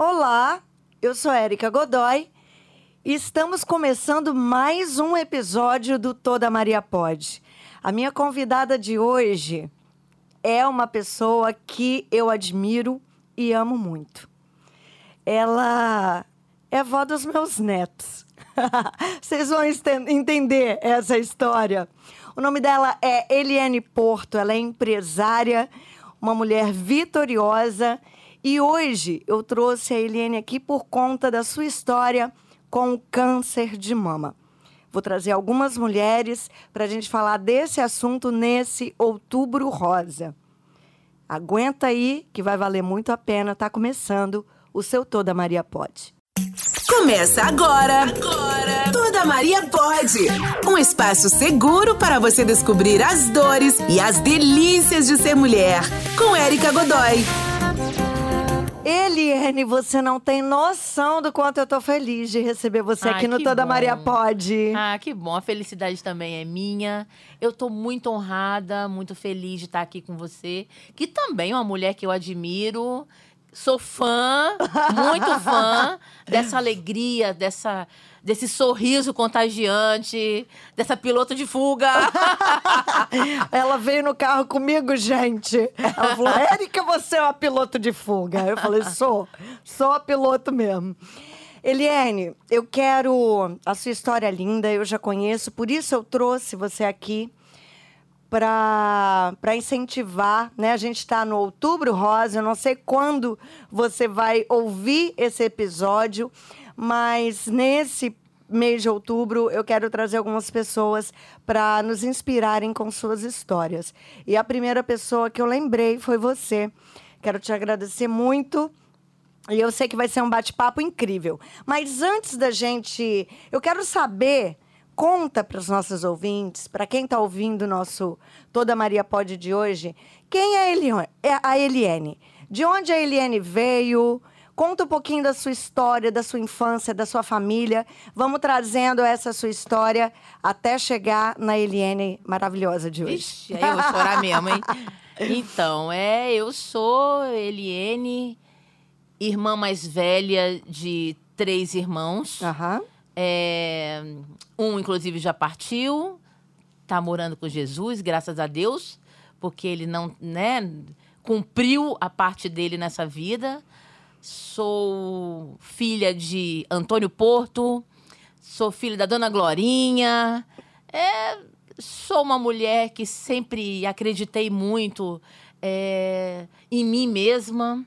Olá, eu sou Érica Godoy e estamos começando mais um episódio do Toda Maria Pode. A minha convidada de hoje é uma pessoa que eu admiro e amo muito. Ela é avó dos meus netos. Vocês vão entender essa história. O nome dela é Eliane Porto, ela é empresária, uma mulher vitoriosa e hoje eu trouxe a Eliane aqui por conta da sua história com o câncer de mama. Vou trazer algumas mulheres para a gente falar desse assunto nesse outubro rosa. Aguenta aí, que vai valer muito a pena. Tá começando o seu Toda Maria Pode. Começa agora. Agora. Toda Maria pode. Um espaço seguro para você descobrir as dores e as delícias de ser mulher. Com Érica Godoy. Eliane, você não tem noção do quanto eu tô feliz de receber você Ah, aqui no Toda bom. Maria Pode. Ah, que bom. A felicidade também é minha. Eu tô muito honrada, muito feliz de estar aqui com você, que também é uma mulher que eu admiro. Sou fã, muito fã dessa alegria, dessa, desse sorriso contagiante, dessa piloto de fuga. Ela veio no carro comigo, gente. Ela falou: Érica, você é uma piloto de fuga. Eu falei: sou, sou a piloto mesmo. Eliane, eu quero. A sua história é linda, eu já conheço, por isso eu trouxe você aqui para incentivar, né? A gente está no Outubro Rosa, eu não sei quando você vai ouvir esse episódio, mas nesse mês de outubro eu quero trazer algumas pessoas para nos inspirarem com suas histórias. E a primeira pessoa que eu lembrei foi você. Quero te agradecer muito. E eu sei que vai ser um bate-papo incrível. Mas antes da gente. Eu quero saber. Conta para os nossos ouvintes, para quem está ouvindo o nosso Toda Maria Pode de hoje, quem é a Eliane? É? De onde a Eliane veio? Conta um pouquinho da sua história, da sua infância, da sua família. Vamos trazendo essa sua história até chegar na Eliane maravilhosa de hoje. Vixe, aí eu vou chorar mesmo, hein? Então, é, eu sou Eliene, irmã mais velha de três irmãos. Aham. É, um, inclusive, já partiu, tá morando com Jesus, graças a Deus, porque ele não, né, cumpriu a parte dele nessa vida. Sou filha de Antônio Porto, sou filha da Dona Glorinha. É, sou uma mulher que sempre acreditei muito é, em mim mesma.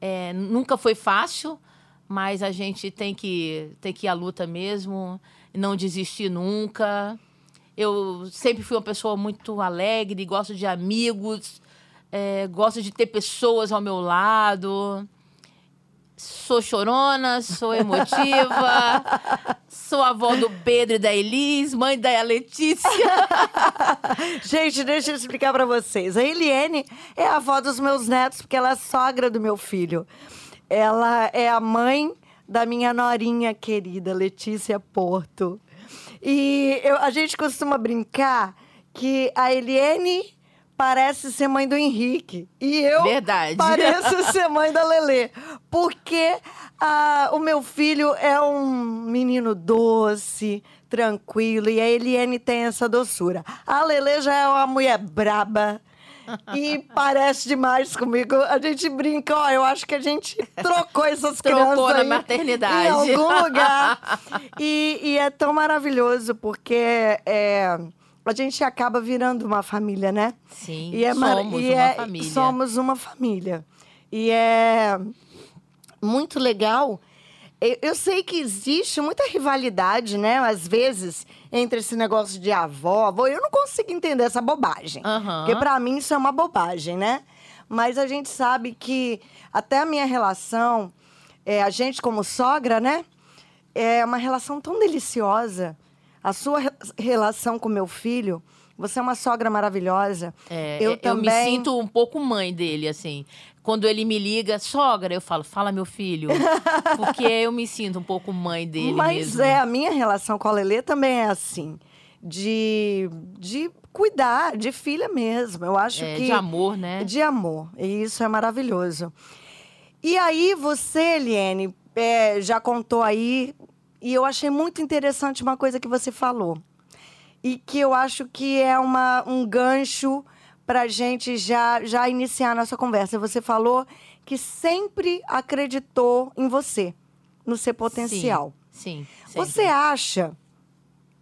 É, nunca foi fácil, mas a gente tem que, tem que ir à luta mesmo, não desistir nunca. Eu sempre fui uma pessoa muito alegre, gosto de amigos, é, gosto de ter pessoas ao meu lado. Sou chorona, sou emotiva, sou avó do Pedro e da Elis, mãe da Letícia. Gente, deixa eu explicar pra vocês. A Eliane é a avó dos meus netos, porque ela é sogra do meu filho. Ela é a mãe da minha norinha querida, Letícia Porto. E eu- a gente costuma brincar que a Eliane parece ser mãe do Henrique. E eu Verdade. pareço ser mãe da Lelê. Porque ah, o meu filho é um menino doce, tranquilo, e a Eliane tem essa doçura. A Lelê já é uma mulher braba. E parece demais comigo. A gente brinca, ó, eu acho que a gente trocou essas Trocou crianças na aí maternidade. Em algum lugar. E, e é tão maravilhoso, porque é, a gente acaba virando uma família, né? Sim, E é somos e uma é- família. Somos uma família. E é muito legal. Eu, eu sei que existe muita rivalidade, né? Às vezes, entre esse negócio de avó, avô. Eu não consigo entender essa bobagem. Aham. Porque pra mim isso é uma bobagem, né? Mas a gente sabe que até a minha relação, é, a gente como sogra, né? É uma relação tão deliciosa. A sua re- relação com meu filho, você é uma sogra maravilhosa. É, eu eu, também. me sinto um pouco mãe dele, assim. Quando ele me liga, sogra, eu falo, fala meu filho. Porque eu me sinto um pouco mãe dele Mas mesmo. é, a minha relação com a Lelê também é assim. De, de cuidar, de filha mesmo. Eu acho É, que. de amor, né? De amor. E isso é maravilhoso. E aí, você, Eliane, é, já contou aí, e eu achei muito interessante uma coisa que você falou. E que eu acho que é uma, um gancho para a gente já, já iniciar a nossa conversa. Você falou que sempre acreditou em você, no seu potencial. Sim. sim Você acha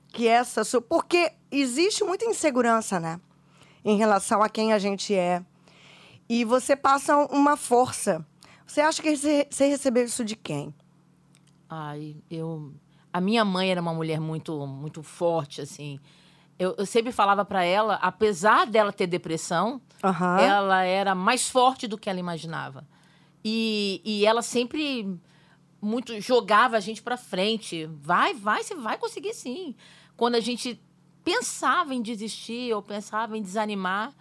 que essa. sua- Porque existe muita insegurança, né? Em relação a quem a gente é. E você passa uma força. Você acha que você recebeu isso de quem? Ai, eu. A minha mãe era uma mulher muito, muito forte, assim. Eu, eu sempre falava pra ela, apesar dela ter depressão, Aham. ela era mais forte do que ela imaginava. E, e ela sempre muito jogava a gente pra frente. Vai, vai, você vai conseguir sim. Quando a gente pensava em desistir ou pensava em desanimar,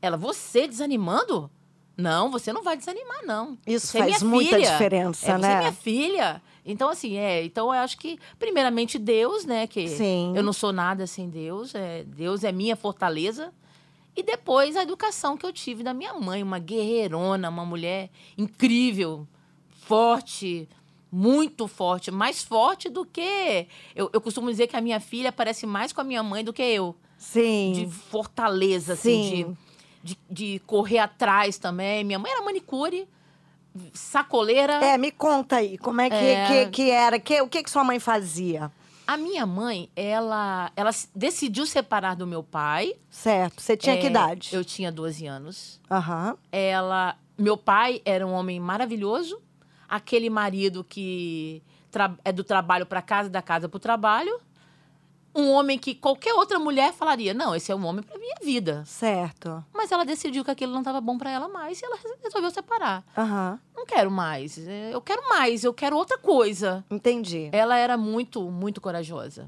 ela, você desanimando? Não, você não vai desanimar, não. Isso Você é faz minha muita filha. diferença, é, Você né? é minha filha. Então, assim, é. Então, eu acho que, primeiramente, Deus, né? Que Sim. eu não sou nada sem Deus. É, Deus é minha fortaleza. E depois a educação que eu tive da minha mãe, uma guerreirona, uma mulher incrível, forte, muito forte, mais forte do que. Eu, eu costumo dizer que a minha filha parece mais com a minha mãe do que eu. Sim. De fortaleza, assim, Sim. de, de, de correr atrás também. Minha mãe era manicure, sacoleira. É, me conta aí, como é que, É. que, que era? Que, o que, que sua mãe fazia? A minha mãe, ela, ela decidiu separar do meu pai. Certo. Você tinha que É, idade? Eu tinha 12 anos. Aham. ela meu pai era um homem maravilhoso aquele marido que é do trabalho para casa da casa para o trabalho um homem que qualquer outra mulher falaria não esse é um homem para minha vida Certo. mas ela decidiu que aquilo não estava bom para ela mais e ela res- resolveu separar Aham. não quero mais eh, eu quero mais eu quero outra coisa Entendi. ela era muito, muito corajosa.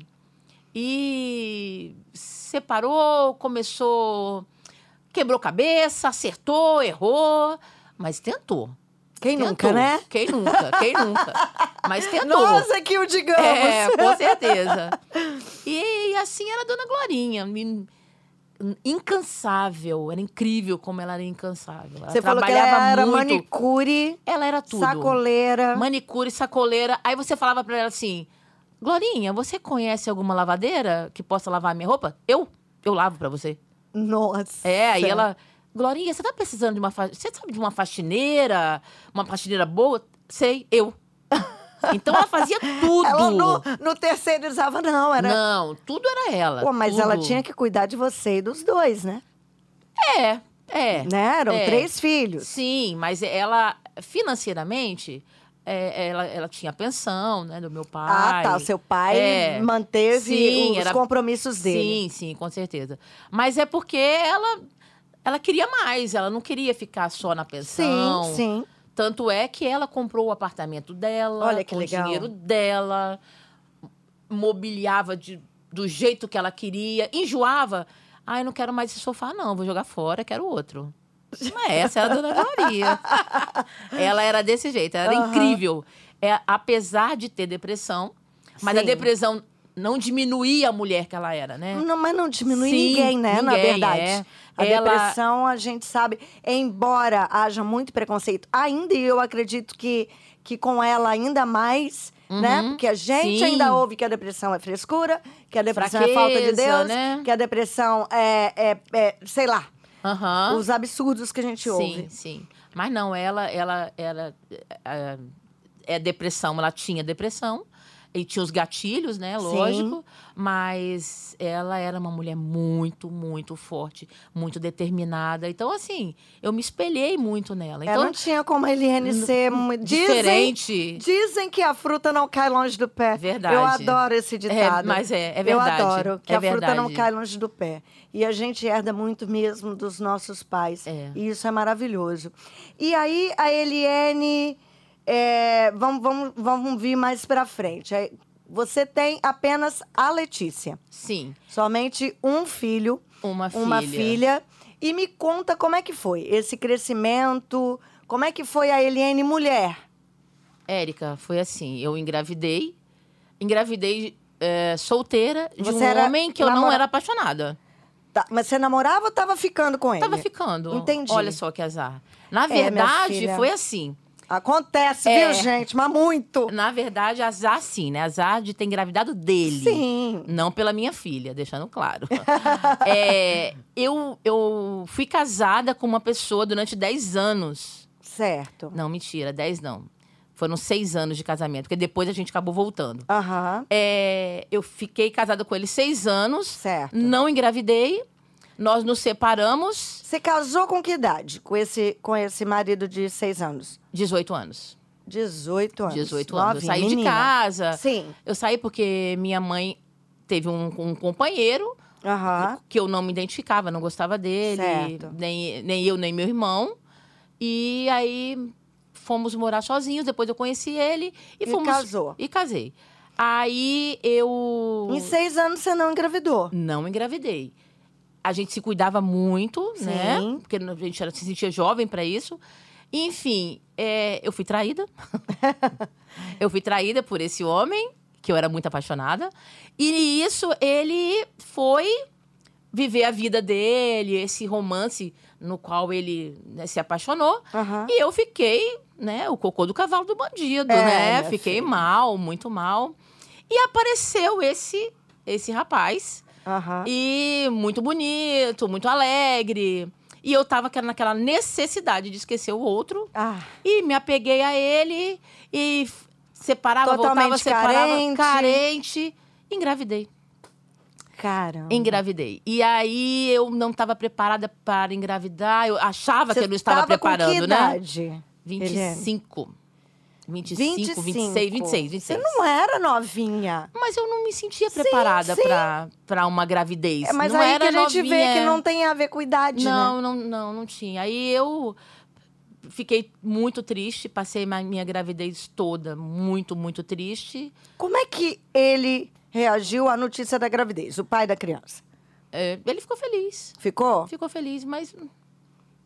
E separou, começou. Quebrou cabeça, acertou, errou, mas tentou. Quem Tentou. nunca, né? Quem nunca, quem nunca. Mas tentou. Nossa, que o digamos! É, com certeza. E, assim era a Dona Glorinha. in- Incansável. Era incrível como ela era incansável. Ela Você falou que trabalhava ela era muito. manicure, Ela era tudo sacoleira. manicure, sacoleira. Aí você falava pra ela assim: Glorinha, você conhece alguma lavadeira que possa lavar a minha roupa? Eu? Eu lavo pra você. Nossa. É, aí ela. Glorinha, você tá precisando de uma. fa- Você sabe de uma faxineira? Uma faxineira boa? Sei, eu. Então ela fazia tudo. Ela no, no terceirizava, não. Era... Não, tudo era ela. Pô, mas ela tudo. tinha que cuidar de você e dos dois, né? É, é. né? Eram é. três filhos. Sim, mas ela, financeiramente, é, ela, ela tinha pensão, né, do meu pai. Ah, tá. O seu pai É. manteve Sim, os era- compromissos dele. Sim, sim, com certeza. Mas é porque ela, ela queria mais, ela não queria ficar só na pensão. sim, sim. Tanto é que ela comprou o apartamento dela, Olha que com legal. o dinheiro dela, mobiliava de- do jeito que ela queria, enjoava. Ah, eu não quero mais esse sofá, não, vou jogar fora, quero outro. Mas essa era a Dona Gloria. ela era desse jeito, ela era Aham. incrível. É, apesar de ter depressão, mas a Sim. depressão não diminuía a mulher que ela era, né? Não, mas não diminui Sim, ninguém, né? na ninguém, verdade. é. A Ela- depressão, a gente sabe, embora haja muito preconceito, ainda e eu acredito que, que com ela ainda mais, né? Porque a gente Uhum. Sim. ainda ouve que a depressão é frescura, que a depressão é falta de Fraqueza, Deus, né? que a depressão é, é, é, sei lá, Aham. os absurdos que a gente Sim, ouve. sim. Mas não, ela, ela, ela é, é depressão, ela tinha depressão. E tinha os gatilhos, né? Lógico. Mas ela era uma mulher muito, muito forte, muito determinada. Então, assim, eu me espelhei muito nela. É, Então, não tinha como a Eliane ser mu- dizem, diferente. Dizem que a fruta não cai longe do pé. Verdade. Eu adoro esse ditado. mas é- é verdade. Eu adoro que É a fruta não verdade. cai longe do pé. E a gente herda muito mesmo dos nossos pais. É. E isso é maravilhoso. E aí, a Eliane... é, vamos, vamos, vamos vir mais pra frente. Você tem apenas a Letícia. Sim, Somente um filho uma filha. uma filha. E me conta como é que foi esse crescimento, como é que foi a Eliane mulher? Érica, foi assim, eu engravidei. Engravidei é, solteira de Você um homem que eu não era apaixonada. Tá, mas você namorava ou estava ficando com ele? Tava ficando. Entendi. Olha só que azar. Na É, verdade, filha. foi assim. Acontece, É. viu, gente? Mas muito. Na verdade, azar sim, né? Azar de ter engravidado dele. Sim. Não pela minha filha, deixando claro. É, eu, eu fui casada com uma pessoa durante 10 anos. Certo. Não, mentira, 10 não. Foram seis anos de casamento, porque depois a gente acabou voltando. Aham. É, eu fiquei casada com ele seis anos. Certo. Não engravidei. Nós nos separamos, Você casou com que idade? Com esse, com esse marido de seis anos? 18 anos. 18 anos. 18 anos. Eu saí de menina. casa. Sim. Eu saí porque minha mãe teve um, um companheiro Aham. que eu não me identificava, não gostava dele, Certo. nem, nem eu, nem meu irmão. E aí fomos morar sozinhos, depois eu conheci ele e, E fomos. casou. E casei. Aí eu. Em seis anos você não engravidou. Não engravidei. A gente se cuidava muito, Sim. né? Porque a gente era, se sentia jovem para isso. Enfim, é, eu fui traída. eu fui traída por esse homem, que eu era muito apaixonada. E isso, ele foi viver a vida dele, esse romance no qual ele né, se apaixonou. Aham. E eu fiquei, né, o cocô do cavalo do bandido, É, né? Fiquei filha. mal, muito mal. E apareceu esse esse rapaz Aham. e muito bonito, muito alegre. E eu tava aquela- naquela necessidade de esquecer o outro. Ah, E me apeguei a ele e separava, voltava, Totalmente separava. carente. Carente. Engravidei. caramba. Engravidei. E aí eu não estava preparada para engravidar. Eu achava Você que eu não estava tava preparando, com que né? idade? 25. 25, 26, 26, 26. Você não era novinha. Mas eu não me sentia preparada para uma gravidez. É, mas não aí era que a gente vê novinha. que não tem a ver com idade, Não, né? não, não, não tinha. Aí eu fiquei muito triste, passei a minha gravidez toda muito, muito triste. Como é que ele reagiu à notícia da gravidez, o pai da criança? É, ele ficou feliz. Ficou? Ficou feliz, mas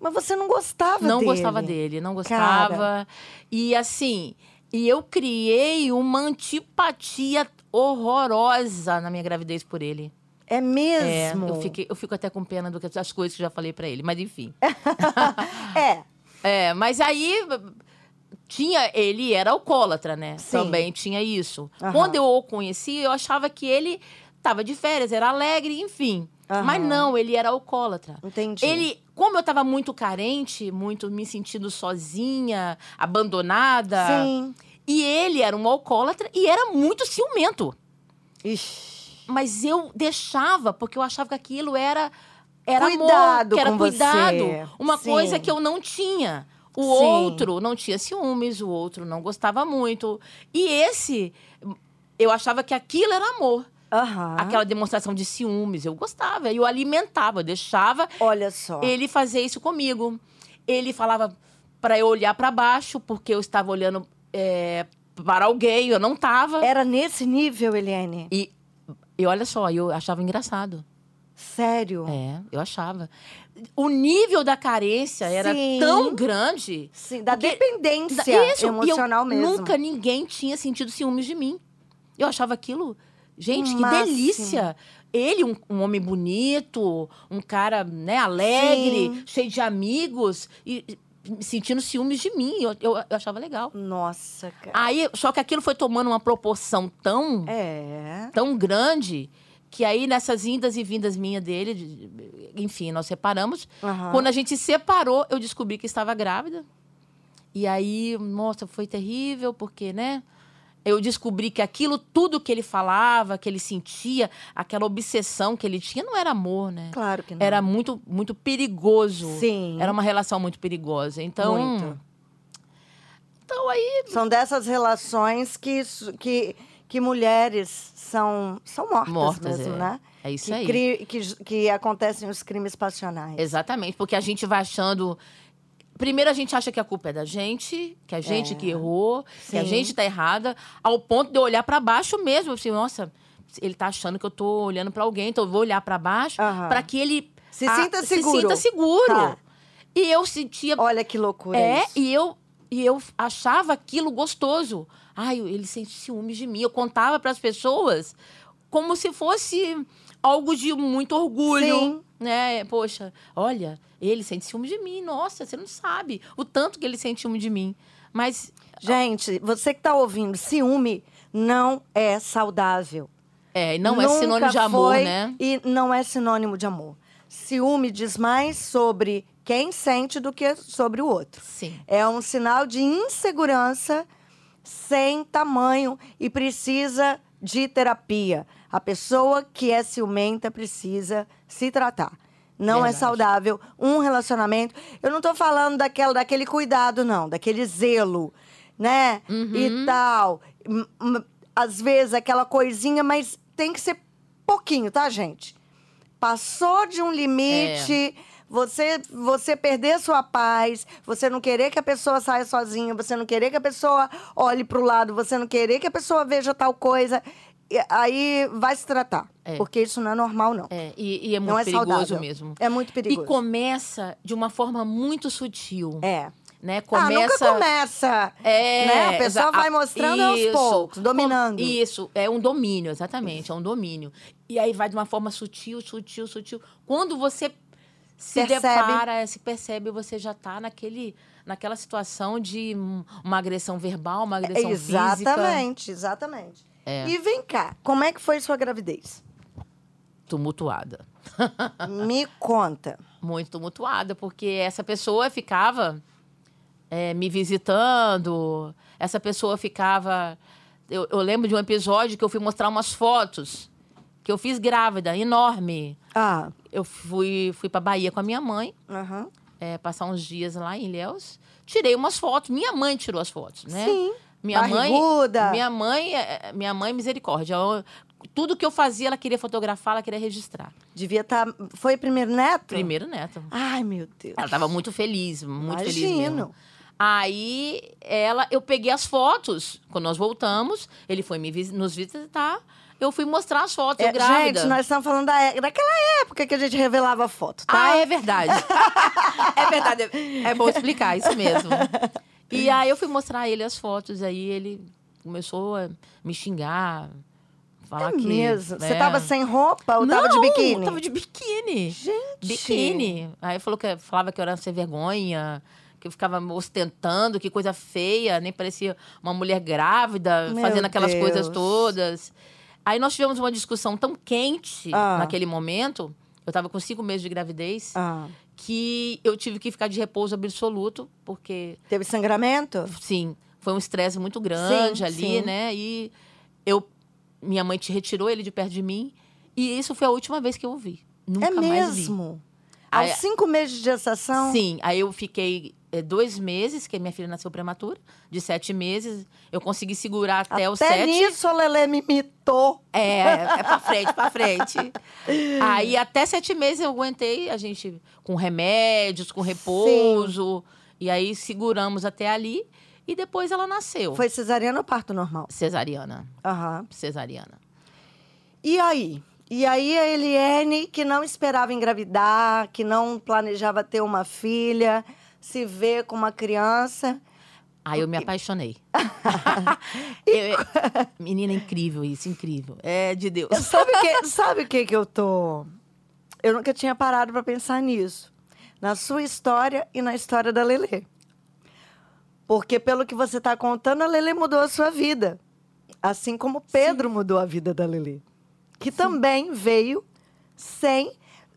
Mas você não gostava não dele. gostava dele, não gostava. E assim, e eu criei uma antipatia horrorosa na minha gravidez por ele. É É, mesmo? eu, fiquei, eu fico até com pena do que das coisas que eu já falei pra ele, mas enfim. É, É, mas aí tinha ele era alcoólatra, né? Sim. Também tinha isso. Aham. Quando eu o conheci, eu achava que ele tava de férias, era alegre, enfim. Aham. Mas não, ele era alcoólatra. entendi. Ele, como eu tava muito carente, muito me sentindo sozinha, abandonada, Sim. e ele era um alcoólatra e era muito ciumento. Ixi. Mas eu deixava, porque eu achava que aquilo era era Cuidado amor, que era cuidado. você. Uma Sim. coisa que eu não tinha. O Sim. outro não tinha ciúmes, o outro não gostava muito. E esse, eu achava que aquilo era amor. Aham. Aquela demonstração de ciúmes, eu gostava, eu alimentava, eu deixava Olha só. ele fazer isso comigo. Ele falava para eu olhar para baixo, porque eu estava olhando é, para alguém, eu não estava. Era nesse nível, Eliane? E, e olha só, eu achava engraçado. Sério? É, eu achava. O nível da carência era Sim. tão grande. Sim, da Porque- dependência Isso, e eu emocional mesmo. Nunca ninguém tinha sentido ciúmes de mim. Eu achava aquilo. Gente, que máximo. delícia! Ele, um, um homem bonito, um cara né, alegre, Sim. cheio de amigos, e e sentindo ciúmes de mim. Eu, eu, eu achava legal. Nossa, cara. Aí, só que aquilo foi tomando uma proporção tão É. tão grande que aí nessas indas e vindas minha dele, de- enfim, nós separamos. Aham. Quando a gente se separou, eu descobri que estava grávida. E aí, nossa, foi terrível, porque, né? Eu descobri que aquilo tudo que ele falava, que ele sentia, aquela obsessão que ele tinha, não era amor, né? Claro que não. Era muito, muito perigoso. Sim. Era uma relação muito perigosa. Então, Muito. então aí São dessas relações que, que, que mulheres são, são mortas, Mortas, mesmo, é. né? é isso que, aí. cri- que, que acontecem os crimes passionais. Exatamente, porque a gente vai achando. Primeiro a gente acha que a culpa é da gente, que a gente É. que errou, que a Sim. gente tá errada, ao ponto de eu olhar para baixo mesmo, assim, nossa, ele tá achando que eu tô olhando para alguém, então eu vou olhar para baixo Aham. para que ele Se ah, sinta seguro. Se sinta seguro. Tá. E eu sentia Olha que loucura é, isso. e eu e eu achava aquilo gostoso. Ai, ele sente ciúmes de mim. Eu contava para as pessoas como se fosse algo de muito orgulho, Sim. Né? Poxa, olha, ele sente ciúme de mim. Nossa, você não sabe o tanto que ele sente ciúme de mim. Mas Gente, você que tá ouvindo, ciúme não é saudável. é, não é Nunca sinônimo de amor, foi né? E não é sinônimo de amor. Ciúme diz mais sobre quem sente do que sobre o outro. Sim. É um sinal de insegurança sem tamanho e precisa de terapia. A pessoa que é ciumenta precisa se tratar. Não é Verdade. saudável um relacionamento. Eu não tô falando daquela, daquele cuidado, não, daquele zelo, né? Uhum. E tal. Às vezes aquela coisinha, mas tem que ser pouquinho, tá, gente? Passou de um limite, você você perder sua paz, você não querer que a pessoa saia sozinha, você não querer que a pessoa olhe pro lado, você não querer que a pessoa veja tal coisa, aí vai se tratar. É. Porque isso não é normal, não. É, e, e é muito Não é perigoso saudável. mesmo. É muito perigoso. E começa de uma forma muito sutil. É. Né? Ah, nunca Começa. começa. É, né? A pessoa vai mostrando aos isso. poucos, dominando. Com- Isso, é um domínio, exatamente, é um domínio. E aí vai de uma forma sutil, sutil, sutil. Quando você se Percebe. depara, é, se percebe, você já está naquele, naquela situação de um- uma agressão verbal, uma agressão física. exatamente, exatamente. É. E vem cá, como é que foi sua gravidez? Tumultuada. Me conta. muito tumultuada, porque essa pessoa ficava é, me visitando, essa pessoa ficava. Eu, eu lembro de um episódio que eu fui mostrar umas fotos que eu fiz grávida, enorme. Ah, Eu fui, fui para Bahia com a minha mãe, aham. é, passar uns dias lá em Ilhéus. Tirei umas fotos. Minha mãe tirou as fotos, né? Sim. Minha Barriguda. mãe, minha mãe, é, minha mãe misericórdia. Eu- tudo que eu fazia, ela queria fotografar, ela queria registrar. Devia estar. Foi primeiro neto? Primeiro neto. Ai, meu Deus. Ela estava muito feliz, muito feliz Imagino. mesmo. Aí ela, eu peguei as fotos. Quando nós voltamos, ele foi me nos visitar. Eu fui mostrar as fotos, eu É, grávida. gente, nós estamos falando da, é- daquela época que a gente revelava foto, tá? Ah, é verdade. é verdade. É bom explicar isso mesmo. E aí eu fui mostrar a ele as fotos, aí ele começou a me xingar, falar É que. mesmo. Você é. tava sem roupa ou tava de Não, biquíni? Tava de biquíni. Gente. Biquíni. Aí falou que falava que eu era sem vergonha, que eu ficava ostentando, que coisa feia, nem parecia uma mulher grávida, Meu fazendo aquelas Deus. coisas todas. Aí nós tivemos uma discussão tão quente Ah. naquele momento. Eu tava com cinco meses de gravidez. Ah, Que eu tive que ficar de repouso absoluto, porque teve sangramento? sim, foi um estresse muito grande Sim, ali, sim. né? E eu minha mãe te retirou ele de perto de mim, e isso foi a última vez que eu o vi. Nunca é mais vi. Mesmo? Aí- Aos cinco meses de gestação? Sim, aí eu fiquei eh, dois meses, que minha filha nasceu prematura, de sete meses. Eu consegui segurar até, os Até sete. nisso a Lelê me imitou. É, é pra frente, pra frente. Aí até sete meses eu aguentei, a gente com remédios, com repouso. E aí seguramos até ali. E depois ela nasceu. Foi cesariana ou parto normal? Cesariana. Aham. Cesariana. E aí? E aí a Eliane, que não esperava engravidar, que não planejava ter uma filha, se vê com uma criança. Aí eu me apaixonei. Eu- menina, incrível isso, incrível. É de Deus. Sabe o que, sabe que que eu tô... Eu nunca tinha parado para pensar nisso. Na sua história e na história da Lelê. Porque pelo que você está contando, a Lelê mudou a sua vida. Assim como Pedro mudou a vida da Lelê. Que também veio sem...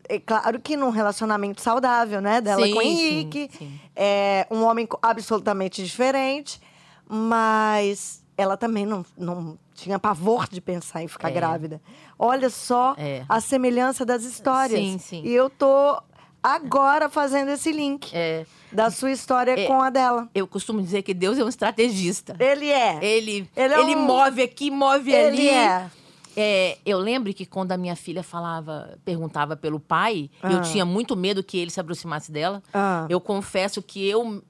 É claro que num relacionamento saudável, né? Dela Sim, com o sim, Henrique. sim. É um homem absolutamente diferente. Mas ela também não, não tinha pavor de pensar em ficar É. grávida. Olha só É. a semelhança das histórias. Sim, sim. E eu tô agora fazendo esse link É, da sua história É. com a dela. eu costumo dizer que Deus é um estrategista. Ele é. Ele, Ele ele, é um- move aqui, move Ele ali. é. É, eu lembro que quando a minha filha falava, perguntava pelo pai, Ah. eu tinha muito medo que ele se aproximasse dela. Ah. Eu confesso que eu,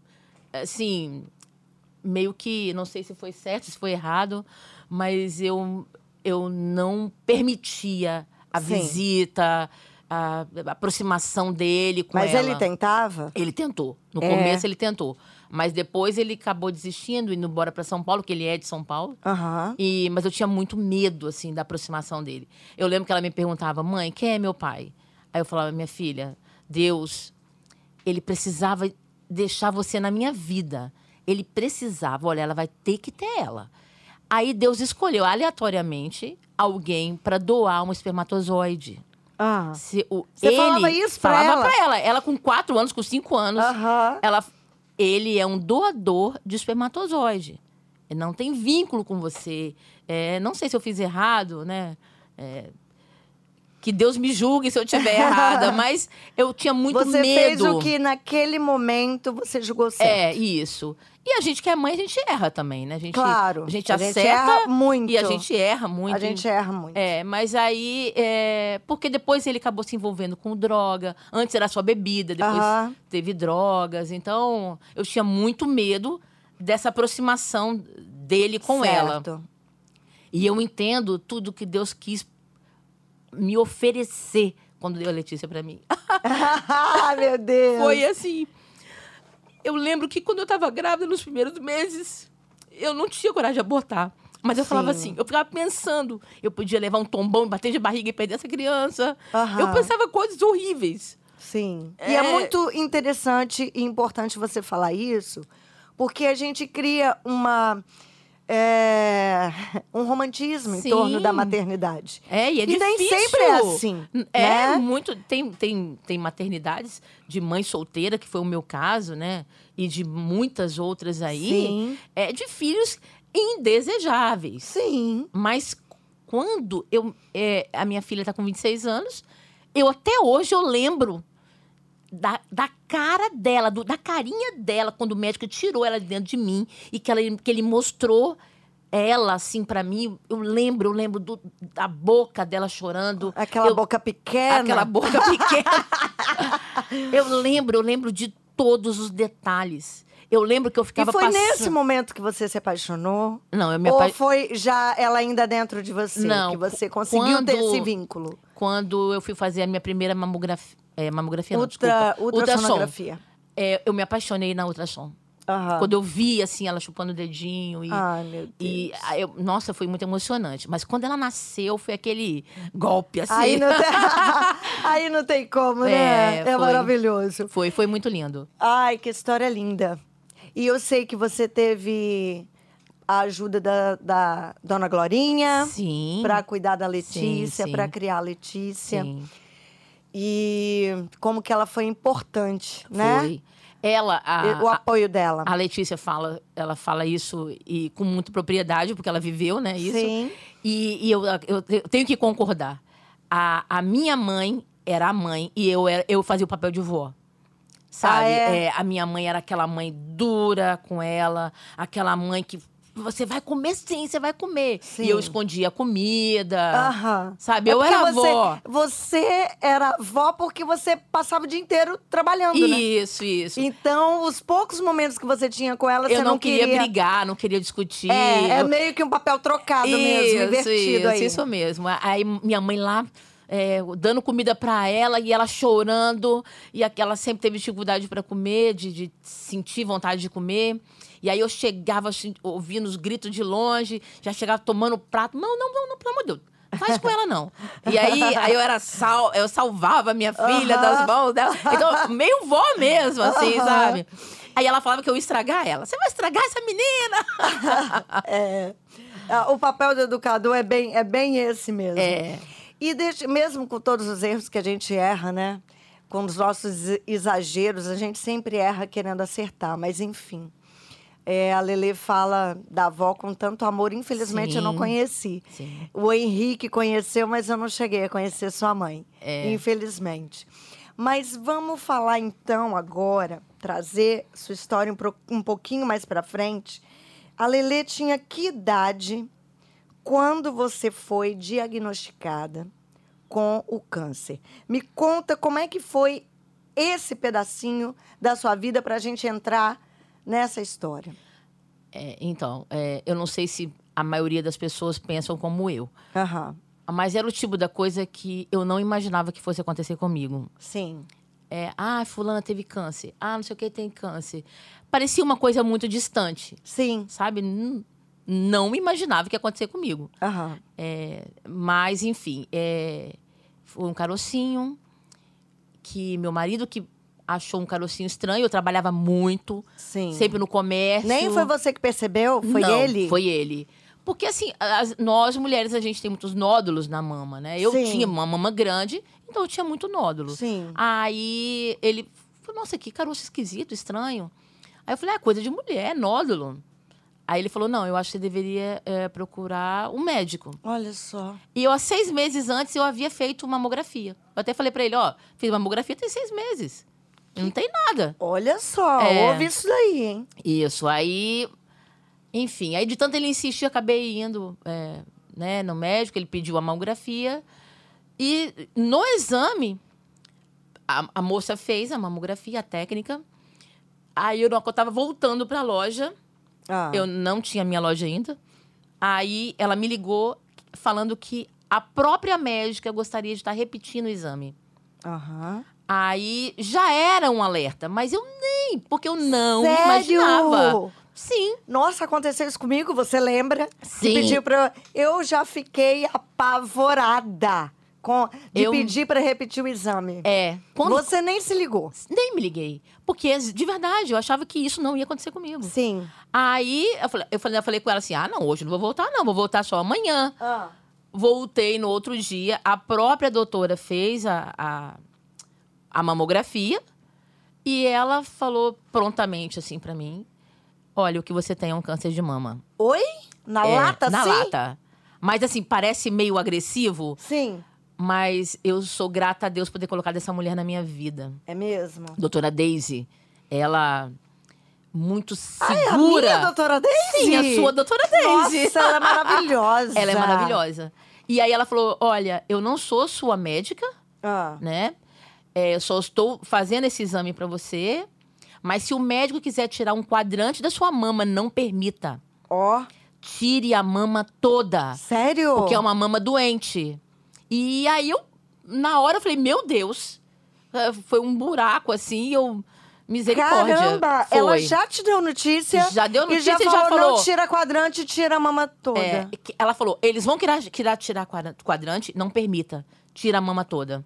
assim, meio que, não sei se foi certo, se foi errado, mas eu, eu não permitia a Sim. visita, a, a aproximação dele com Mas ela. ele tentava? Ele tentou. No É. começo ele tentou. Mas depois ele acabou desistindo, indo embora para São Paulo, que ele é de São Paulo. Aham. E, mas eu tinha muito medo, assim, da aproximação dele. Eu lembro que ela me perguntava, mãe, quem é meu pai? Aí eu falava, minha filha, Deus, ele precisava deixar você na minha vida. Ele precisava, olha, ela vai ter que ter ela. Aí Deus escolheu aleatoriamente alguém para doar um espermatozoide. Ah. Se o, Você ele falava isso pra falava ela? pra ela. Ela com quatro anos, com cinco anos, Aham. ela, ele é um doador de espermatozoide. Ele não tem vínculo com você. É, não sei se eu fiz errado, né? É, que Deus me julgue se eu tiver errada, mas eu tinha muito Você medo. fez o que naquele momento você julgou certo. É, isso. E a gente que é mãe, a gente erra também, né? A gente, Claro. A gente A gente acerta erra muito. e a gente erra muito. A gente erra muito. É, mas aí. é, porque depois ele acabou se envolvendo com droga. Antes era só bebida, depois Aham. teve drogas. Então, eu tinha muito medo dessa aproximação dele com ela. Certo. E eu entendo tudo que Deus quis me oferecer quando deu a Letícia pra mim. ah, meu Deus. Foi assim. Eu lembro que quando eu tava grávida, nos primeiros meses, eu não tinha coragem de abortar. Mas eu falava Sim. assim, eu ficava pensando, eu podia levar um tombão, bater de barriga e perder essa criança. Aham. Eu pensava coisas horríveis. Sim. E é É. muito interessante e importante você falar isso, porque a gente cria uma. É, um romantismo em Sim. torno da maternidade. É, e é E nem difícil. sempre é assim, É né? muito. Tem, tem, tem maternidades de mãe solteira, que foi o meu caso, né? E de muitas outras aí. Sim. É de filhos indesejáveis. Sim. Mas quando eu. é, a minha filha está com 26 anos, eu até hoje eu lembro da, da cara dela, do- da carinha dela, quando o médico tirou ela de dentro de mim e que, ela, que ele mostrou ela assim para mim. Eu lembro, eu lembro do- da boca dela chorando. Aquela Eu- boca pequena. Aquela boca pequena. eu lembro, eu lembro de todos os detalhes. Eu lembro que eu E ficava foi passando... nesse momento que você se apaixonou? Não, eu me Ou apa- foi já ela ainda dentro de você? Não, Que você conseguiu ter quando- esse vínculo? quando eu fui fazer a minha primeira mamografia. É, mamografia, não, Ultra, ultrassonografia. É, eu me apaixonei na ultrassom. Aham. Quando eu vi, assim, ela chupando o dedinho. E, Ai, meu Deus. e ah, eu- nossa, foi muito emocionante. Mas quando ela nasceu, foi aquele golpe, assim. Aí não, tem... Aí não tem como, né? É, É, foi. maravilhoso. Foi, foi muito lindo. Ai, que história linda. E eu sei que você teve a ajuda da, da dona Glorinha Sim. para cuidar da Letícia, para criar a Letícia. Sim. E como que ela foi importante, né? Foi. Ela, a, o a- apoio dela. a Letícia fala, ela fala isso e com muita propriedade, porque ela viveu, né? Isso. Sim. E, e eu, eu, eu tenho que concordar. A, a minha mãe era a mãe e eu, era, eu fazia o papel de vó. Sabe? Ah, é? a minha mãe era aquela mãe dura com ela, aquela mãe que você vai comer sim, você vai comer. Sim. E eu escondia a comida. Aham. Sabe? É eu era você, avó. Você era vó porque você passava o dia inteiro trabalhando, né? Isso, isso. Então, os poucos momentos que você tinha com ela, eu você não, não queria, brigar, não queria discutir. É, é meio que um papel trocado mesmo, Isso, invertido isso, aí. isso mesmo. Aí minha mãe lá é, dando comida pra ela e ela chorando e ela sempre teve dificuldade pra comer, de, de sentir vontade de comer. E aí eu chegava assim, ouvindo os gritos de longe, já chegava tomando o prato. Não, não, não, não, pelo amor de Deus. Faz com ela, não. E aí, aí eu era sal, eu salvava a minha filha das mãos dela. Então, meio vó mesmo, assim, sabe? Aí ela falava que eu ia estragar ela. Você vai estragar essa menina? É. Ah, O papel do educador é bem, é bem esse mesmo. É. E deixa- mesmo com todos os erros que a gente erra, né? Com os nossos ex- exageros, a gente sempre erra querendo acertar, mas enfim. É, a Lele fala da avó com tanto amor, infelizmente eu não Sim. conheci. Sim. O Henrique conheceu, mas eu não cheguei a conhecer sua mãe. É. Infelizmente. Mas vamos falar então agora, trazer sua história um, um pouquinho mais para frente. A Lele tinha que idade quando você foi diagnosticada com o câncer? Me conta como é que foi esse pedacinho da sua vida para a gente entrar nessa história. É, então, é, eu não sei se a maioria das pessoas pensam como eu. Aham, Mas era o tipo da coisa que eu não imaginava que fosse acontecer comigo. sim. É, ah, fulana teve câncer. Ah, não sei o que tem câncer. Parecia uma coisa muito distante, Sim. sabe? N- Não imaginava que ia acontecer comigo. Aham. É, mas, enfim, é, foi um carocinho que meu marido que achou um carocinho estranho. Eu trabalhava muito, Sim. sempre no comércio. Nem foi você que percebeu? Foi Não, ele? Foi ele. Porque, assim, as- nós mulheres, a gente tem muitos nódulos na mama, né? Eu Sim. tinha uma mama grande, então eu tinha muito nódulo. Sim. Aí ele falou, nossa, que caroço esquisito, estranho. Aí eu falei, é coisa de mulher, nódulo. Aí ele falou, não, eu acho que você deveria eh, procurar um médico. Olha só. E eu, há seis meses antes, eu havia feito mamografia. Eu até falei pra ele, ó, fiz mamografia tem seis meses. Não tem nada. Olha só. É. Ouve isso daí, hein? Isso, aí... Enfim, aí de tanto ele insistir, acabei indo é, né, no médico, ele pediu a mamografia. E no exame, a, a moça fez a mamografia, a técnica. Aí eu, eu tava voltando pra loja, Ah. eu não tinha minha loja ainda. Aí ela me ligou falando que a própria médica gostaria de estar repetindo o exame. Aham. Aí já era um alerta, mas eu nem, porque eu não Sério? imaginava. Sim. Nossa, aconteceu isso comigo, você lembra? Sim. pediu pra... Eu já fiquei apavorada com... de Eu- pedir pra repetir o exame. É. Quando Você nem se ligou. nem me liguei, porque de verdade eu achava que isso não ia acontecer comigo. Sim. Aí eu falei, eu falei, eu falei com ela assim: "Ah, não, hoje não vou voltar não, vou voltar só amanhã". Ah. Voltei no outro dia, a própria doutora fez a, a, a mamografia e ela falou prontamente assim pra mim: "Olha, o que você tem é um câncer de mama". Oi? Na É, lata, na sim? lata. Mas assim, parece meio agressivo, Sim. mas eu sou grata a Deus por ter colocado essa mulher na minha vida. É mesmo? Doutora Daisy, ela muito Ah, é a segura. minha doutora Daisy? Sim, a sua doutora Daisy. Nossa, ela é maravilhosa. Ela é maravilhosa. E aí ela falou: olha, eu não sou sua médica, Ah. né? É, eu só estou fazendo esse exame pra você. Mas se o médico quiser tirar um quadrante da sua mama, não permita. Ó, Tire a mama toda. sério? Porque é uma mama doente. E aí eu, na hora, eu falei, meu Deus. É, Foi um buraco assim, eu. Misericórdia. Caramba, Foi. ela já te deu notícia. Já deu e já notícia e falou, já falou. não tira quadrante, tira a mama toda. É, ela falou: eles vão tirar, tirar, tirar quadra- quadrante, não permita. Tira a mama toda.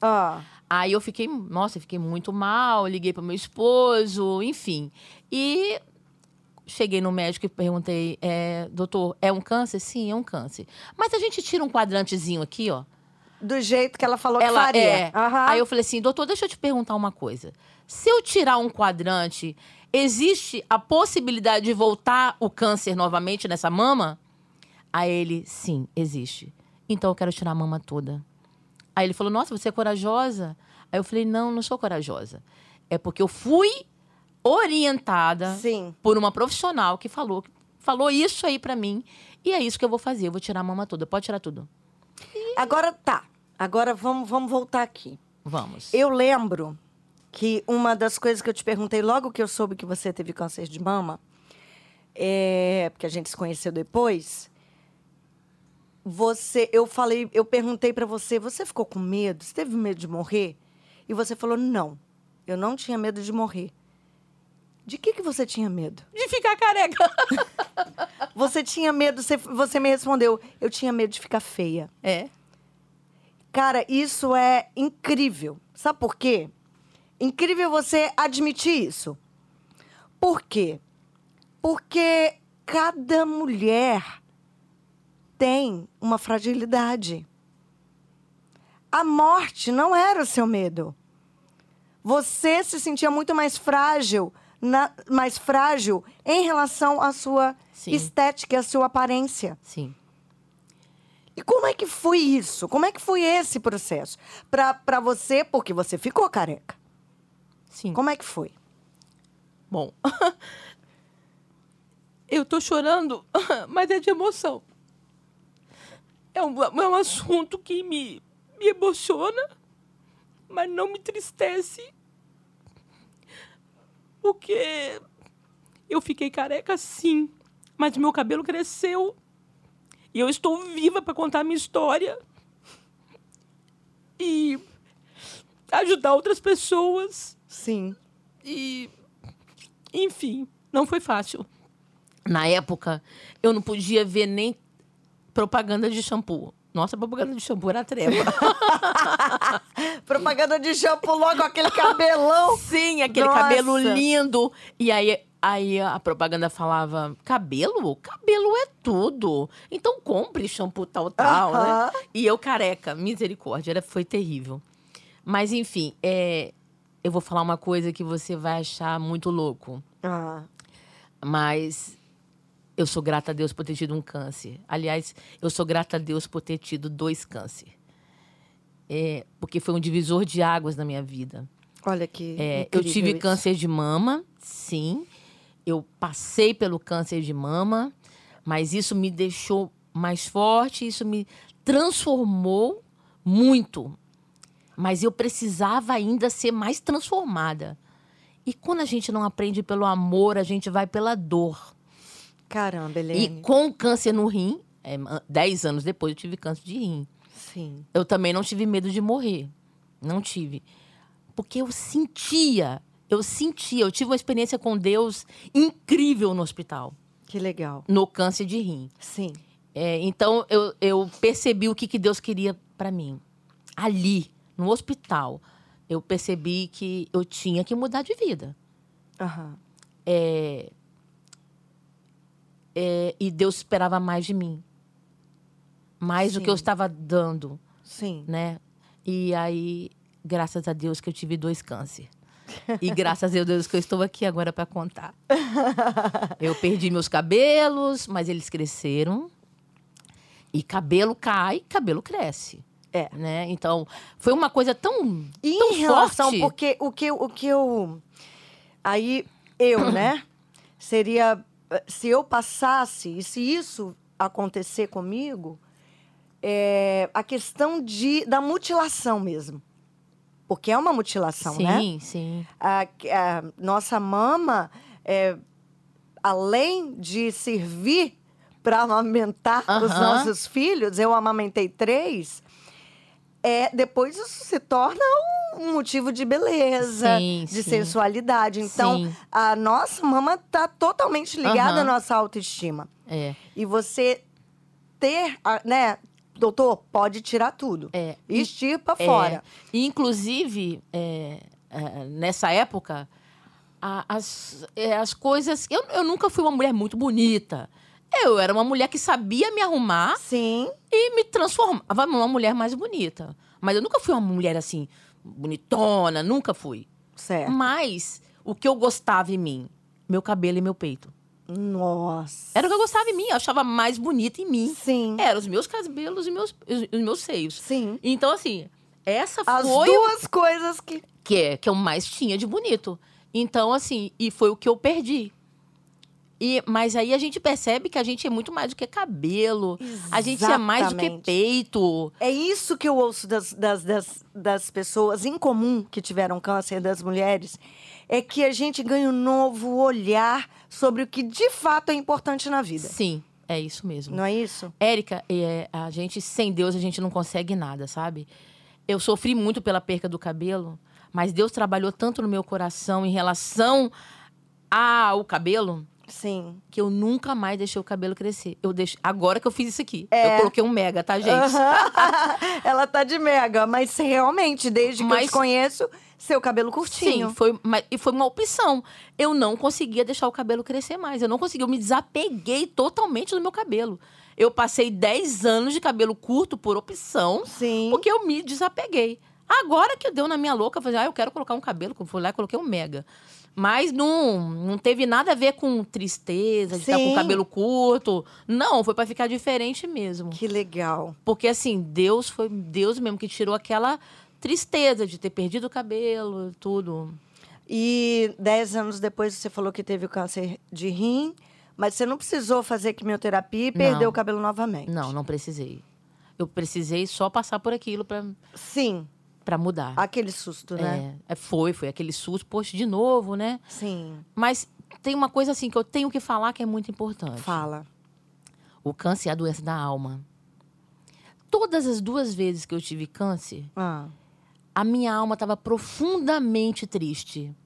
Ah, Aí eu fiquei, nossa, eu fiquei muito mal, liguei pro meu esposo, enfim. E cheguei no médico e perguntei, é, doutor, é um câncer? Sim, é um câncer. Mas a gente tira um quadrantezinho aqui, ó. do jeito que ela falou que Ela faria. é. Aham. Aí eu falei assim, doutor, deixa eu te perguntar uma coisa. Se eu tirar um quadrante, existe a possibilidade de voltar o câncer novamente nessa mama? Aí ele, sim, existe. Então eu quero tirar a mama toda. Aí ele falou, nossa, você é corajosa? Aí eu falei, não, não sou corajosa. É porque eu fui orientada Sim. por uma profissional que falou, falou isso aí pra mim. E é isso que eu vou fazer, eu vou tirar a mama toda. Pode tirar tudo. Agora tá. Agora vamos, vamos voltar aqui. Vamos. Eu lembro que uma das coisas que eu te perguntei logo que eu soube que você teve câncer de mama, é, porque a gente se conheceu depois. Você, eu falei, eu perguntei pra você, você ficou com medo? Você teve medo de morrer? E você falou não. Eu não tinha medo de morrer. De que que você tinha medo? De ficar careca. Você tinha medo, você, você me respondeu, eu tinha medo de ficar feia. É. Cara, isso é incrível. Sabe por quê? Incrível você admitir isso. Por quê? Porque cada mulher tem uma fragilidade. A morte não era o seu medo. Você se sentia muito mais frágil, na- mais frágil em relação à sua Sim. estética e à sua aparência. Sim. E como é que foi isso? Como é que foi esse processo? Pra você, porque você ficou careca. Sim. Como é que foi? Bom. Eu tô chorando, mas é de emoção. É um, é um assunto que me, me emociona, mas não me entristece. Porque eu fiquei careca, sim, mas meu cabelo cresceu. E eu estou viva para contar a minha história. E ajudar outras pessoas. Sim. E, enfim, não foi fácil. Na época, eu não podia ver nem propaganda de shampoo. Nossa, propaganda de shampoo era treva. Propaganda de shampoo logo, aquele cabelão. Sim, aquele Nossa. cabelo lindo. E aí, aí a propaganda falava: cabelo? Cabelo é tudo. Então compre shampoo tal, tal, Aham. né? E eu careca, misericórdia, era, foi terrível. Mas enfim, é, eu vou falar uma coisa que você vai achar muito louco. Ah, Mas eu sou grata a Deus por ter tido um câncer. Aliás, eu sou grata a Deus por ter tido dois câncer. É, porque foi um divisor de águas na minha vida. olha que. É, eu tive isso. câncer de mama, sim. Eu passei pelo câncer de mama, mas isso me deixou mais forte, isso me transformou muito. Mas eu precisava ainda ser mais transformada. E quando a gente não aprende pelo amor, a gente vai pela dor. Caramba, E Helene. com o câncer no rim, é, dez anos depois eu tive câncer de rim. Sim. Eu também não tive medo de morrer. Não tive. Porque eu sentia, eu sentia, eu tive uma experiência com Deus incrível no hospital, Que legal. no câncer de rim. Sim. É, então eu, eu percebi o que, que Deus queria para mim. Ali, no hospital, eu percebi que eu tinha que mudar de vida. Aham. É, é, e Deus esperava mais de mim. Mais do que eu Sim. estava dando. Sim. né? E aí, graças a Deus que eu tive dois câncer. E graças a Deus que eu estou aqui agora para contar. Eu perdi meus cabelos, mas eles cresceram. E cabelo cai, cabelo cresce. É. Né? Então, foi uma coisa tão, E tão em relação, forte. porque o que, o que eu. Aí, eu, né? Seria. Se eu passasse, e se isso acontecer comigo, é a questão de, da mutilação mesmo. Porque é uma mutilação, sim, né? sim. A, a nossa mama, é, além de servir para amamentar os Aham. nossos filhos, eu amamentei três, é, depois isso se torna um motivo de beleza, Sim, de sim. sensualidade. Então, Sim. a nossa mama está totalmente ligada à Aham. nossa autoestima. É. E você ter, né, doutor, pode tirar tudo. É. Extirpa É, fora. E, inclusive, é, é, nessa época, as, é, as coisas. Eu, eu nunca fui uma mulher muito bonita. Eu era uma mulher que sabia me arrumar Sim, e me transformava numa mulher mais bonita. Mas eu nunca fui uma mulher assim, bonitona, nunca fui. certo. Mas o que eu gostava em mim? Meu cabelo e meu peito. Nossa. Era o que eu gostava em mim, eu achava mais bonita em mim. Sim. Eram os meus cabelos e meus, os, meus seios. Sim. Então, assim, essa As foi duas coisas que. que é que eu mais tinha de bonito. Então, assim, e foi o que eu perdi. E, mas aí a gente percebe que a gente é muito mais do que cabelo. A gente é mais do que Exatamente. peito. É isso que eu ouço das, das, das, das pessoas em comum que tiveram câncer, das mulheres, é que a gente ganha um novo olhar sobre o que de fato é importante na vida. Sim, é isso mesmo. Não é isso? Érica, é, a gente, sem Deus, a gente não consegue nada, sabe? Eu sofri muito pela perca do cabelo, mas Deus trabalhou tanto no meu coração em relação ao cabelo Sim. que eu nunca mais deixei o cabelo crescer. Eu deixo, agora que eu fiz isso aqui. É. Eu coloquei um mega, tá, gente? Ela tá de mega, mas realmente, desde que eu Mas- te conheço, seu cabelo curtinho. Sim, foi, mas, e foi uma opção. Eu não conseguia deixar o cabelo crescer mais. Eu não conseguia, eu me desapeguei totalmente do meu cabelo. Eu passei 10 anos de cabelo curto por opção, Sim. porque eu me desapeguei. Agora que deu na minha louca, eu falei, ah, eu quero colocar um cabelo. Eu fui lá e coloquei um mega. Mas não, não teve nada a ver com tristeza, de estar com o cabelo curto. Não, foi pra ficar diferente mesmo. Que legal. Porque assim, Deus foi Deus mesmo que tirou aquela tristeza de ter perdido o cabelo, tudo. E dez anos depois você falou que teve o câncer de rim, mas você não precisou fazer quimioterapia e perder Não. o cabelo novamente. Não, não precisei. Eu precisei só passar por aquilo pra Sim, pra mudar. aquele susto, né? É, é, foi, foi aquele susto, poxa, de novo, né? Sim. Mas tem uma coisa assim que eu tenho que falar que é muito importante. Fala. O câncer é a doença da alma. Todas as duas vezes que eu tive câncer, Ah, a minha alma estava profundamente triste.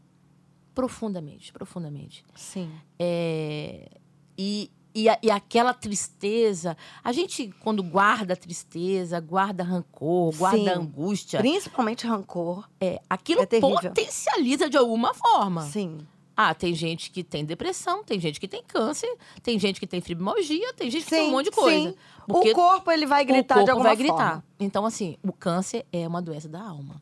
Profundamente, profundamente. sim. É, e E, a- e aquela tristeza. A gente, quando guarda tristeza, guarda rancor, guarda Sim. angústia, Principalmente rancor. é, aquilo É potencializa de alguma forma. Sim. Ah, tem gente que tem depressão, tem gente que tem câncer, tem gente que tem fibromialgia, tem gente que tem um monte de coisa. sim. O corpo, ele vai gritar o corpo de alguma vai gritar. forma. Então, assim, o câncer é uma doença da alma.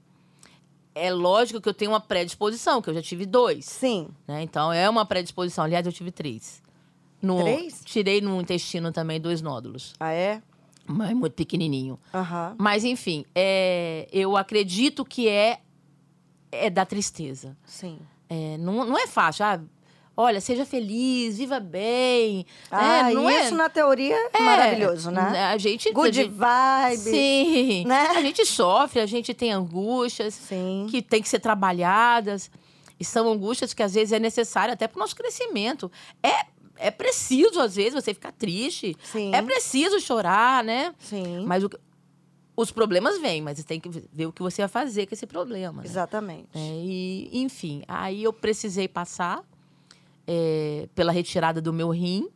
É lógico que eu tenho uma predisposição, que eu já tive dois. Sim. né? Então, é uma predisposição. Aliás, eu tive três. No, Três? Tirei no intestino também dois nódulos, Ah, é? mas muito pequenininho. Aham. Mas, enfim, é, eu acredito que é, é da tristeza. Sim. É, não, não é fácil. Ah, olha, seja feliz, viva bem. Ah, né? não isso é, na teoria é é, maravilhoso, né? A gente. a Good gente- vibe. Sim. né? A gente sofre, a gente tem angústias Sim. que tem que ser trabalhadas. E são angústias que às vezes é necessário até para o nosso crescimento. É, é preciso, às vezes, você ficar triste. Sim. É preciso chorar, né? Sim. Mas o que- os problemas vêm, mas você tem que ver o que você vai fazer com esse problema. né? Exatamente. É, e, enfim, aí eu precisei passar é, pela retirada do meu rim.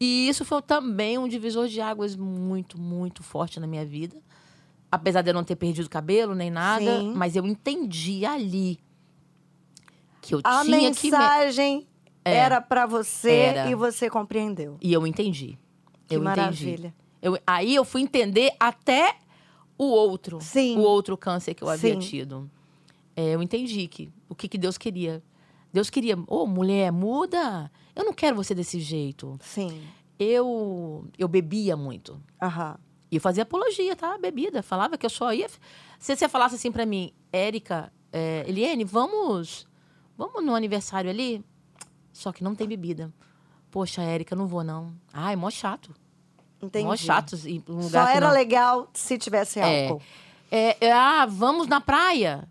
E isso foi também um divisor de águas muito, muito forte na minha vida. Apesar de eu não ter perdido cabelo nem nada, Sim. mas eu entendi ali que eu A tinha que. me- mensagem É. era pra você Era. e você compreendeu. E eu entendi. Que eu maravilha. entendi. Eu, aí eu fui entender até o outro. Sim. O outro câncer que eu havia Sim. tido. É, eu entendi que, o que, que Deus queria. Deus queria, ô mulher, muda. Eu não quero você desse jeito. Sim. Eu, eu bebia muito. Aham. E eu fazia apologia, tá? Bebida. Falava que eu só ia. Se você falasse assim pra mim, Érica, é, Eliane, vamos. Vamos no aniversário ali? Só que não tem bebida. Poxa, Érica, não vou, não. Ai, mó chato. Entendi. Mó chato ir pra um Só lugar que era não... legal se tivesse É. álcool. É, é, ah, vamos na praia.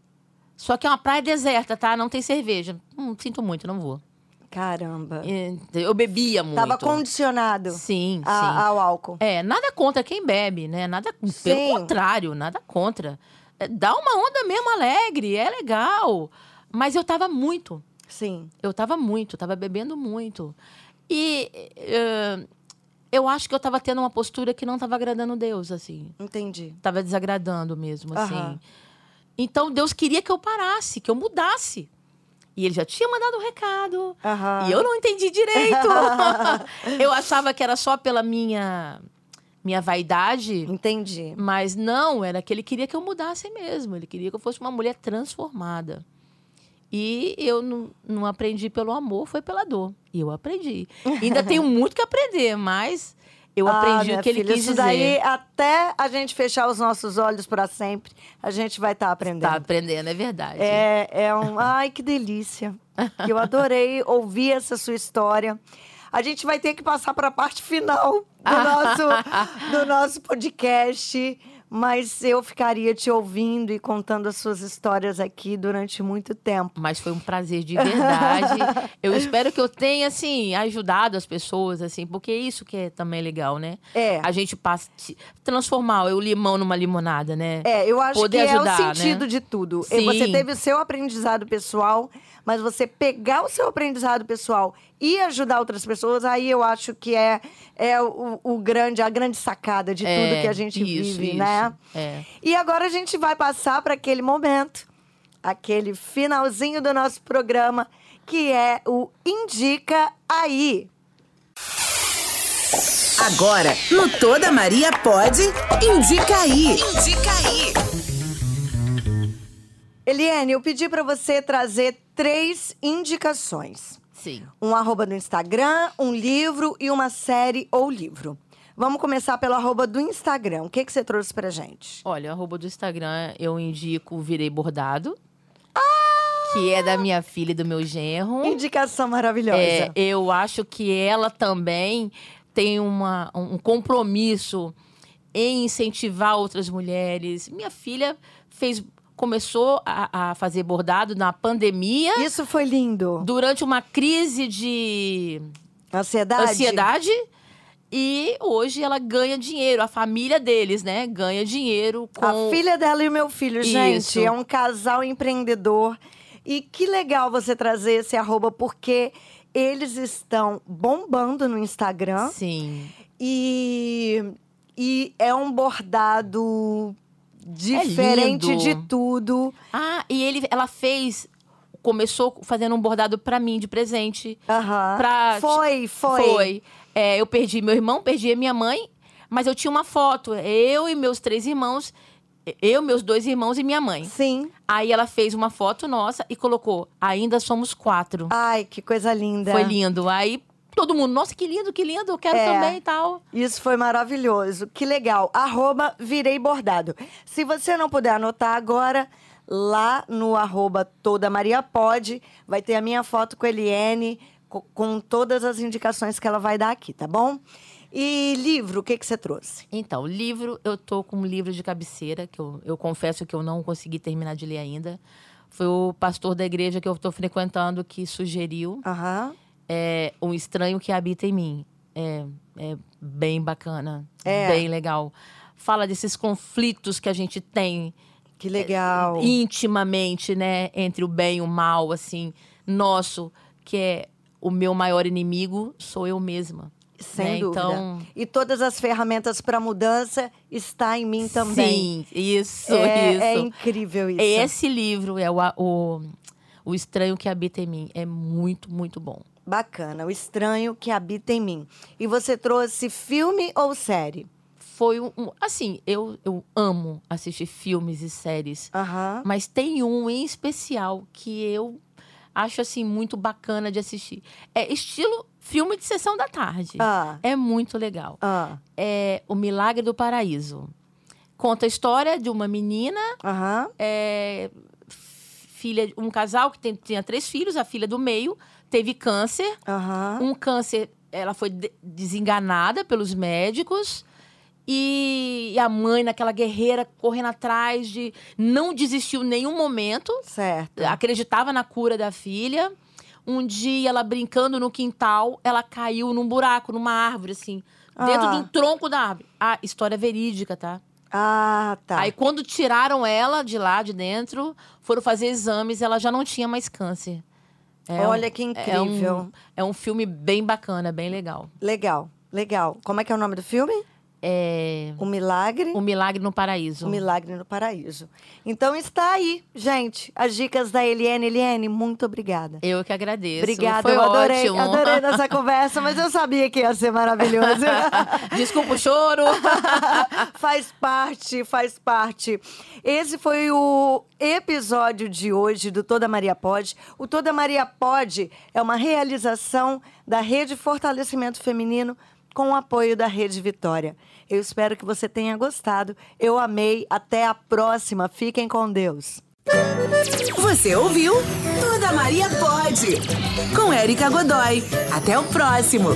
Só que é uma praia deserta, tá? Não tem cerveja. Hum, sinto muito, não vou. Caramba. É, Eu bebia muito. Tava condicionado Sim, a- sim. ao álcool. É, nada contra quem bebe, né? Nada, Sim. pelo contrário, nada contra. É, Dá uma onda mesmo alegre, é legal. Mas eu tava muito. Sim. Eu tava muito, tava bebendo muito. E eh, eu acho que eu tava tendo uma postura que não tava agradando Deus, assim. Entendi. Tava desagradando mesmo, assim. Então Deus queria que eu parasse, que eu mudasse. E ele já tinha mandado um recado. Aham. E eu não entendi direito. eu achava que era só pela minha minha vaidade, Entendi. mas não, era que ele queria que eu mudasse mesmo. Ele queria que eu fosse uma mulher transformada. E eu não, não aprendi pelo amor, foi pela dor. E eu aprendi. Ainda tenho muito que aprender, mas eu Ah, aprendi o que ele filha, quis isso dizer. daí, até a gente fechar os nossos olhos para sempre, a gente vai estar aprendendo. Tá aprendendo, é verdade. É, é um. Ai, que delícia. Eu adorei ouvir essa sua história. A gente vai ter que passar para a parte final do nosso, do nosso podcast. Mas eu ficaria te ouvindo e contando as suas histórias aqui durante muito tempo. Mas foi um prazer de verdade. eu espero que eu tenha, assim, ajudado as pessoas, assim, porque é isso que é também legal, né? É. A gente passa, transformar o limão numa limonada, né? É, eu acho Poder que ajudar, é o sentido né? de tudo. E Sim. Você teve o seu aprendizado pessoal, mas você pegar o seu aprendizado pessoal e ajudar outras pessoas, aí eu acho que é, é o, o grande, a grande sacada de tudo É, que a gente isso, vive, isso. né? É. E agora a gente vai passar para aquele momento, aquele finalzinho do nosso programa, que é o Indica Aí. Agora, no Toda Maria Pode, indica aí. Indica aí. Eliane, eu pedi para você trazer três indicações. Sim. Um arroba do Instagram, um livro e uma série ou livro. Vamos começar pelo arroba do Instagram. O que, que você trouxe pra gente? Olha, o arroba do Instagram eu indico Virei Bordado. Que é da minha filha e do meu genro. Indicação maravilhosa. É, eu acho que ela também tem uma, um compromisso em incentivar outras mulheres. Minha filha fez, começou a, a fazer bordado na pandemia, Isso foi lindo. durante uma crise de Ansiedade? ansiedade. E hoje ela ganha dinheiro, a família deles, né? Ganha dinheiro com. A filha dela e o meu filho, gente, Isso. é um casal empreendedor. E que legal você trazer esse arroba, porque Eles estão bombando no Instagram. Sim. E, e é um bordado diferente lindo. de tudo. Ah, e ele, ela fez. Começou fazendo um bordado pra mim de presente. Aham. Pra- Foi, foi. Foi. É, eu perdi meu irmão, perdi a minha mãe, mas eu tinha uma foto. Eu e meus três irmãos. Eu, meus dois irmãos e minha mãe. Sim. Aí ela fez uma foto nossa e colocou: ainda somos quatro. Ai, que coisa linda. Foi lindo. Aí todo mundo, nossa, que lindo, que lindo, eu quero É. também e tal. Isso foi maravilhoso. Que legal. Arroba Virei Bordado. Se você não puder anotar agora, lá no arroba Toda Maria Pode, vai ter a minha foto com a Eliane, co- com todas as indicações que ela vai dar aqui, tá bom? E livro, o que, que você trouxe? Então, livro, eu tô com um livro de cabeceira, que eu, eu confesso que eu não consegui terminar de ler ainda. Foi o pastor da igreja que eu estou frequentando que sugeriu. Aham. É Um Estranho que Habita em Mim. É, é bem bacana, É. bem legal. Fala desses conflitos que a gente tem Que legal. intimamente, né? Entre o bem e o mal, assim. Nosso, que é o meu maior inimigo, sou eu mesma. Sem né? dúvida. Então, E todas as ferramentas para mudança está em mim também. Sim, isso, é, isso. é incrível isso. Esse livro é o, o, o Estranho que Habita em Mim. É muito, muito bom. Bacana, o estranho que habita em mim. E você trouxe filme ou série? Foi um. assim, eu, eu amo assistir filmes e séries. Aham. Mas tem um em especial que eu acho, assim, muito bacana de assistir. É estilo filme de sessão da tarde. Ah. É muito legal. Ah. É O Milagre do Paraíso. Conta a história de uma menina Aham. é, filha, um casal que tem- tinha três filhos, a filha do meio teve câncer. Aham. Um câncer, ela foi de- desenganada pelos médicos. E a mãe, naquela guerreira, correndo atrás de. Não desistiu em nenhum momento. Certo. Acreditava na cura da filha. Um dia, ela brincando no quintal, ela caiu num buraco, numa árvore, assim. Dentro Ah. de um tronco da árvore. Ah, história verídica, tá? Ah, tá. Aí quando tiraram ela de lá, de dentro, foram fazer exames, ela já não tinha mais câncer. É Olha um- que É incrível. um, é um filme bem bacana, bem legal. Legal, legal. Como é que é o nome do filme? É O Milagre. O Milagre no Paraíso. O Milagre no Paraíso. Então está aí, gente, as dicas da Eliane. Eliane, muito obrigada. Eu que agradeço. Obrigada, Foi eu adorei, ótimo. adorei nossa conversa, mas eu sabia que ia ser maravilhoso. Desculpa o choro. faz parte, faz parte. Esse foi o episódio de hoje do Toda Maria Pode. O Toda Maria Pode é uma realização da Rede Fortalecimento Feminino com o apoio da Rede Vitória. Eu espero que você tenha gostado. Eu amei. Até a próxima. Fiquem com Deus. Você ouviu? Toda Maria pode. Com Érica Godoy. Até o próximo.